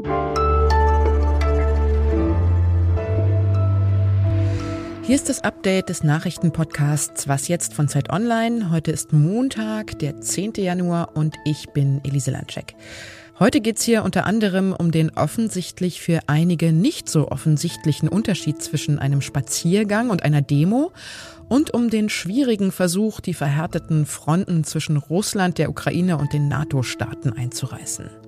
Hier ist das Update des Nachrichtenpodcasts Was jetzt von Zeit Online. Heute ist Montag, der 10. Januar und ich bin Elise Landscheck. Heute geht's hier unter anderem um den offensichtlich für einige nicht so offensichtlichen Unterschied zwischen einem Spaziergang und einer Demo und um den schwierigen Versuch, die verhärteten Fronten zwischen Russland, der Ukraine und den NATO-Staaten einzureißen.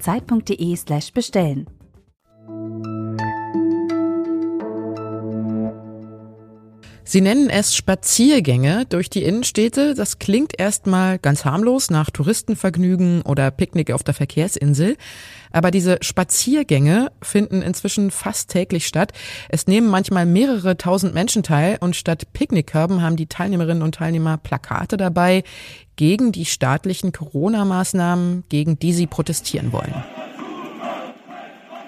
zeit.de/slash Sie nennen es Spaziergänge durch die Innenstädte. Das klingt erstmal ganz harmlos nach Touristenvergnügen oder Picknick auf der Verkehrsinsel. Aber diese Spaziergänge finden inzwischen fast täglich statt. Es nehmen manchmal mehrere tausend Menschen teil und statt Picknickkörben haben die Teilnehmerinnen und Teilnehmer Plakate dabei gegen die staatlichen Corona-Maßnahmen, gegen die sie protestieren wollen.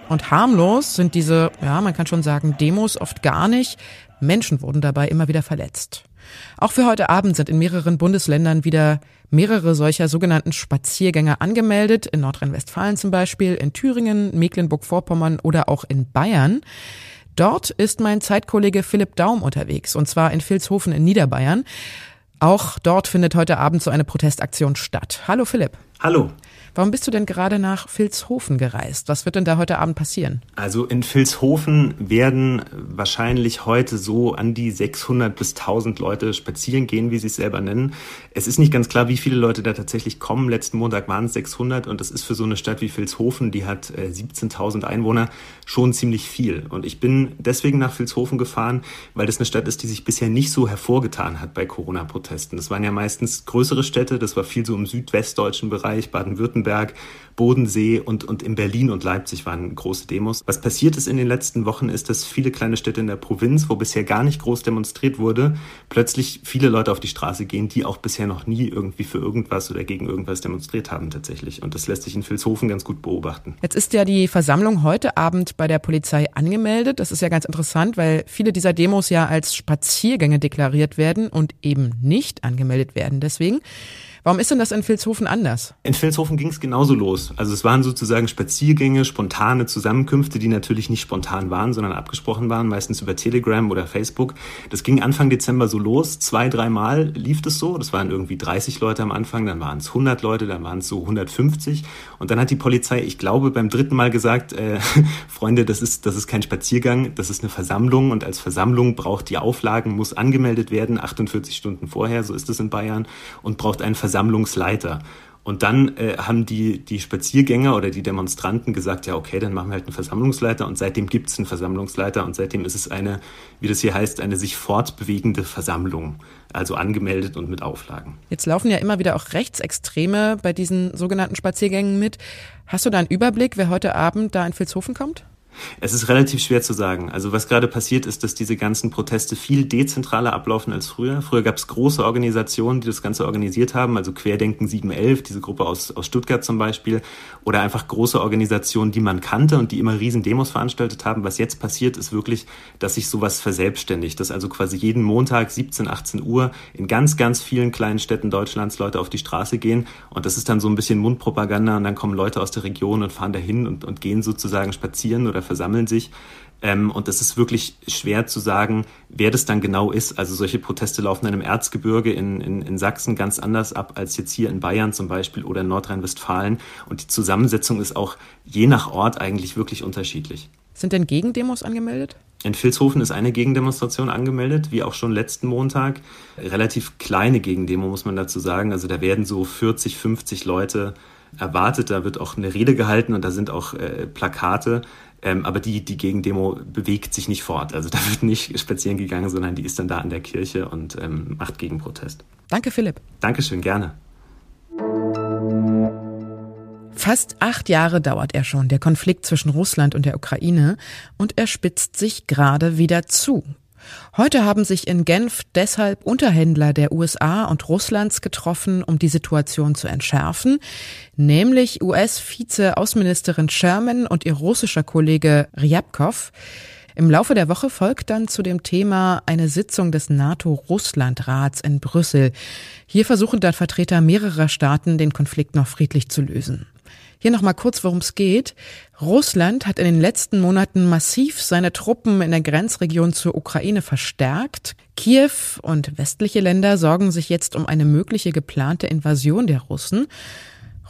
Und harmlos sind diese, ja, man kann schon sagen, Demos oft gar nicht. Menschen wurden dabei immer wieder verletzt. Auch für heute Abend sind in mehreren Bundesländern wieder mehrere solcher sogenannten Spaziergänger angemeldet, in Nordrhein-Westfalen zum Beispiel, in Thüringen, Mecklenburg-Vorpommern oder auch in Bayern. Dort ist mein Zeitkollege Philipp Daum unterwegs, und zwar in Vilshofen in Niederbayern. Auch dort findet heute Abend so eine Protestaktion statt. Hallo Philipp. Hallo. Warum bist du denn gerade nach Vilshofen gereist? Was wird denn da heute Abend passieren? Also in Vilshofen werden wahrscheinlich heute so an die 600 bis 1000 Leute spazieren gehen, wie sie es selber nennen. Es ist nicht ganz klar, wie viele Leute da tatsächlich kommen. Letzten Montag waren es 600 und das ist für so eine Stadt wie Vilshofen, die hat 17.000 äh, Einwohner, schon ziemlich viel. Und ich bin deswegen nach Vilshofen gefahren, weil das eine Stadt ist, die sich bisher nicht so hervorgetan hat bei Corona-Protesten. Das waren ja meistens größere Städte, das war viel so im südwestdeutschen Bereich, Baden-Württemberg Baden-Württemberg, Bodensee und, und in Berlin und Leipzig waren große Demos. Was passiert ist in den letzten Wochen, ist, dass viele kleine Städte in der Provinz, wo bisher gar nicht groß demonstriert wurde, plötzlich viele Leute auf die Straße gehen, die auch bisher noch nie irgendwie für irgendwas oder gegen irgendwas demonstriert haben tatsächlich. Und das lässt sich in Vilshofen ganz gut beobachten. Jetzt ist ja die Versammlung heute Abend bei der Polizei angemeldet. Das ist ja ganz interessant, weil viele dieser Demos ja als Spaziergänge deklariert werden und eben nicht angemeldet werden. Deswegen Warum ist denn das in Vilshofen anders? In Vilshofen ging es genauso los. Also es waren sozusagen Spaziergänge, spontane Zusammenkünfte, die natürlich nicht spontan waren, sondern abgesprochen waren, meistens über Telegram oder Facebook. Das ging Anfang Dezember so los. Zwei, dreimal lief das so. Das waren irgendwie 30 Leute am Anfang, dann waren es 100 Leute, dann waren es so 150. Und dann hat die Polizei, ich glaube, beim dritten Mal gesagt, äh, Freunde, das ist, das ist kein Spaziergang, das ist eine Versammlung und als Versammlung braucht die Auflagen, muss angemeldet werden, 48 Stunden vorher, so ist es in Bayern, und braucht einen Versammlung Versammlungsleiter. Und dann äh, haben die, die Spaziergänger oder die Demonstranten gesagt, ja, okay, dann machen wir halt einen Versammlungsleiter und seitdem gibt es einen Versammlungsleiter und seitdem ist es eine, wie das hier heißt, eine sich fortbewegende Versammlung, also angemeldet und mit Auflagen. Jetzt laufen ja immer wieder auch Rechtsextreme bei diesen sogenannten Spaziergängen mit. Hast du da einen Überblick, wer heute Abend da in Vilshofen kommt? Es ist relativ schwer zu sagen. Also was gerade passiert ist, dass diese ganzen Proteste viel dezentraler ablaufen als früher. Früher gab es große Organisationen, die das Ganze organisiert haben, also Querdenken 711, diese Gruppe aus, aus Stuttgart zum Beispiel, oder einfach große Organisationen, die man kannte und die immer riesen Demos veranstaltet haben. Was jetzt passiert, ist wirklich, dass sich sowas verselbstständigt, dass also quasi jeden Montag 17, 18 Uhr in ganz, ganz vielen kleinen Städten Deutschlands Leute auf die Straße gehen und das ist dann so ein bisschen Mundpropaganda und dann kommen Leute aus der Region und fahren dahin und, und gehen sozusagen spazieren oder versammeln sich. Ähm, und es ist wirklich schwer zu sagen, wer das dann genau ist. Also solche Proteste laufen dann im Erzgebirge in, in, in Sachsen ganz anders ab als jetzt hier in Bayern zum Beispiel oder in Nordrhein-Westfalen. Und die Zusammensetzung ist auch je nach Ort eigentlich wirklich unterschiedlich. Sind denn Gegendemos angemeldet? In Vilshofen ist eine Gegendemonstration angemeldet, wie auch schon letzten Montag. Relativ kleine Gegendemo, muss man dazu sagen. Also da werden so 40, 50 Leute erwartet. Da wird auch eine Rede gehalten und da sind auch äh, Plakate. Ähm, aber die, die Gegendemo bewegt sich nicht fort. Also da wird nicht spazieren gegangen, sondern die ist dann da an der Kirche und ähm, macht Gegenprotest. Danke, Philipp. Dankeschön, gerne. Fast acht Jahre dauert er schon, der Konflikt zwischen Russland und der Ukraine, und er spitzt sich gerade wieder zu. Heute haben sich in Genf deshalb Unterhändler der USA und Russlands getroffen, um die Situation zu entschärfen, nämlich US-Vize-Außenministerin Sherman und ihr russischer Kollege Ryabkov. Im Laufe der Woche folgt dann zu dem Thema eine Sitzung des NATO-Russland-Rats in Brüssel. Hier versuchen dann Vertreter mehrerer Staaten, den Konflikt noch friedlich zu lösen. Hier nochmal kurz, worum es geht. Russland hat in den letzten Monaten massiv seine Truppen in der Grenzregion zur Ukraine verstärkt. Kiew und westliche Länder sorgen sich jetzt um eine mögliche geplante Invasion der Russen.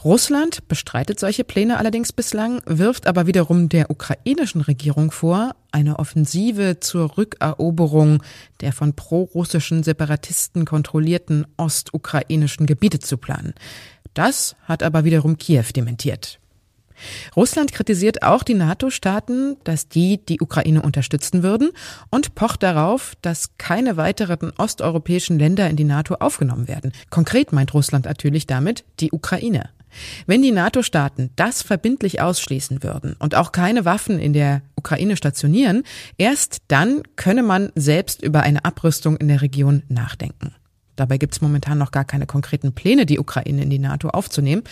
Russland bestreitet solche Pläne allerdings bislang, wirft aber wiederum der ukrainischen Regierung vor, eine Offensive zur Rückeroberung der von prorussischen Separatisten kontrollierten ostukrainischen Gebiete zu planen. Das hat aber wiederum Kiew dementiert. Russland kritisiert auch die NATO-Staaten, dass die die Ukraine unterstützen würden und pocht darauf, dass keine weiteren osteuropäischen Länder in die NATO aufgenommen werden. Konkret meint Russland natürlich damit die Ukraine. Wenn die NATO-Staaten das verbindlich ausschließen würden und auch keine Waffen in der Ukraine stationieren, erst dann könne man selbst über eine Abrüstung in der Region nachdenken. Dabei gibt es momentan noch gar keine konkreten Pläne, die Ukraine in die NATO aufzunehmen.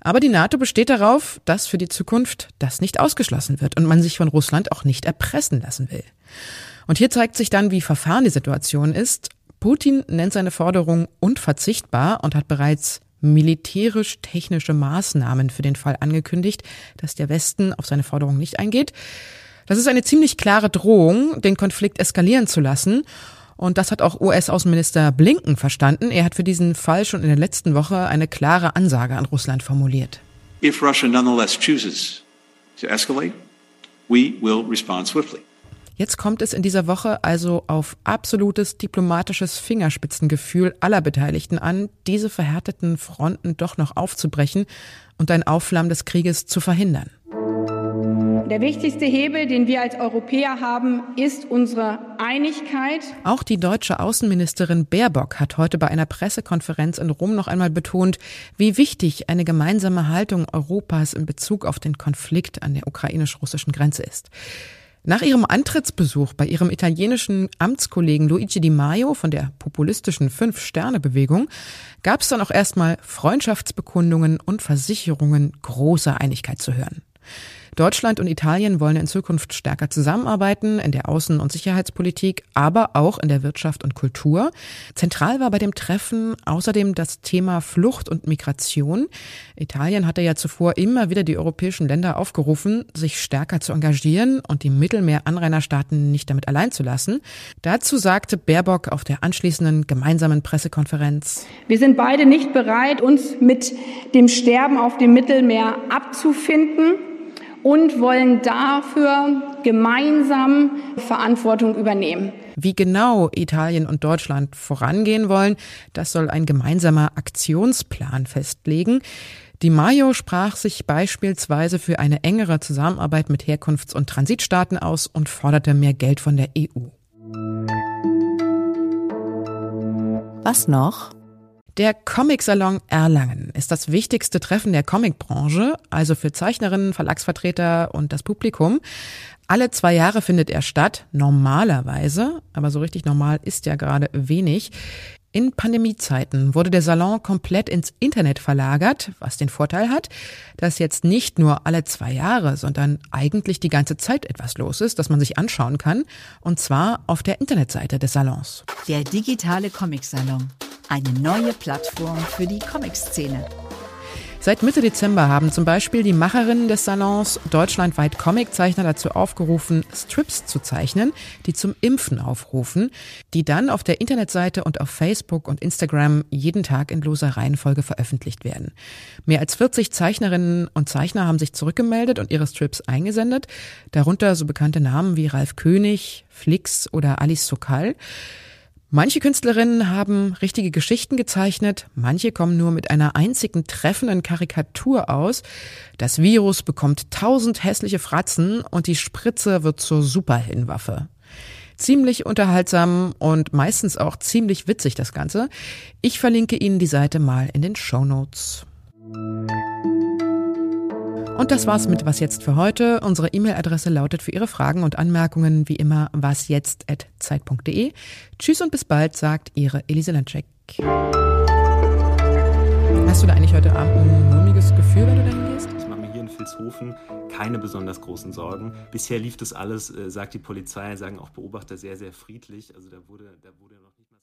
Aber die NATO besteht darauf, dass für die Zukunft das nicht ausgeschlossen wird und man sich von Russland auch nicht erpressen lassen will. Und hier zeigt sich dann, wie verfahren die Situation ist. Putin nennt seine Forderung unverzichtbar und hat bereits militärisch-technische Maßnahmen für den Fall angekündigt, dass der Westen auf seine Forderung nicht eingeht. Das ist eine ziemlich klare Drohung, den Konflikt eskalieren zu lassen. Und das hat auch US-Außenminister Blinken verstanden. Er hat für diesen Fall schon in der letzten Woche eine klare Ansage an Russland formuliert. If Russia nonetheless chooses to escalate, we will respond swiftly. Jetzt kommt es in dieser Woche also auf absolutes diplomatisches Fingerspitzengefühl aller Beteiligten an, diese verhärteten Fronten doch noch aufzubrechen und ein Aufflammen des Krieges zu verhindern. Der wichtigste Hebel, den wir als Europäer haben, ist unsere Einigkeit. Auch die deutsche Außenministerin Baerbock hat heute bei einer Pressekonferenz in Rom noch einmal betont, wie wichtig eine gemeinsame Haltung Europas in Bezug auf den Konflikt an der ukrainisch-russischen Grenze ist. Nach ihrem Antrittsbesuch bei ihrem italienischen Amtskollegen Luigi Di Maio von der populistischen Fünf-Sterne-Bewegung gab es dann auch erstmal Freundschaftsbekundungen und Versicherungen großer Einigkeit zu hören. Deutschland und Italien wollen in Zukunft stärker zusammenarbeiten in der Außen- und Sicherheitspolitik, aber auch in der Wirtschaft und Kultur. Zentral war bei dem Treffen außerdem das Thema Flucht und Migration. Italien hatte ja zuvor immer wieder die europäischen Länder aufgerufen, sich stärker zu engagieren und die Mittelmeer-Anrainerstaaten nicht damit allein zu lassen. Dazu sagte Baerbock auf der anschließenden gemeinsamen Pressekonferenz. Wir sind beide nicht bereit, uns mit dem Sterben auf dem Mittelmeer abzufinden und wollen dafür gemeinsam Verantwortung übernehmen. Wie genau Italien und Deutschland vorangehen wollen, das soll ein gemeinsamer Aktionsplan festlegen. Di Maio sprach sich beispielsweise für eine engere Zusammenarbeit mit Herkunfts- und Transitstaaten aus und forderte mehr Geld von der EU. Was noch? Der Comic-Salon Erlangen ist das wichtigste Treffen der Comicbranche, also für Zeichnerinnen, Verlagsvertreter und das Publikum. Alle zwei Jahre findet er statt, normalerweise, aber so richtig normal ist ja gerade wenig. In Pandemiezeiten wurde der Salon komplett ins Internet verlagert, was den Vorteil hat, dass jetzt nicht nur alle zwei Jahre, sondern eigentlich die ganze Zeit etwas los ist, das man sich anschauen kann, und zwar auf der Internetseite des Salons. Der digitale Comic-Salon. Eine neue Plattform für die Comic-Szene. Seit Mitte Dezember haben zum Beispiel die Macherinnen des Salons deutschlandweit Comiczeichner dazu aufgerufen, Strips zu zeichnen, die zum Impfen aufrufen, die dann auf der Internetseite und auf Facebook und Instagram jeden Tag in loser Reihenfolge veröffentlicht werden. Mehr als 40 Zeichnerinnen und Zeichner haben sich zurückgemeldet und ihre Strips eingesendet, darunter so bekannte Namen wie Ralf König, Flix oder Alice Sokal. Manche Künstlerinnen haben richtige Geschichten gezeichnet, manche kommen nur mit einer einzigen treffenden Karikatur aus. Das Virus bekommt tausend hässliche Fratzen und die Spritze wird zur Superheldenwaffe. Ziemlich unterhaltsam und meistens auch ziemlich witzig das Ganze. Ich verlinke Ihnen die Seite mal in den Show Notes. Und das war's mit Was jetzt für heute. Unsere E-Mail-Adresse lautet für Ihre Fragen und Anmerkungen wie immer wasjetzt.zeit.de. Tschüss und bis bald, sagt Ihre Elise Landcheck. Hast du da eigentlich heute Abend ein mulmiges Gefühl, wenn du da hingehst? Ich mache mir hier in Vilshofen keine besonders großen Sorgen. Bisher lief das alles, äh, sagt die Polizei, sagen auch Beobachter, sehr, sehr friedlich. Also da wurde, da wurde noch nicht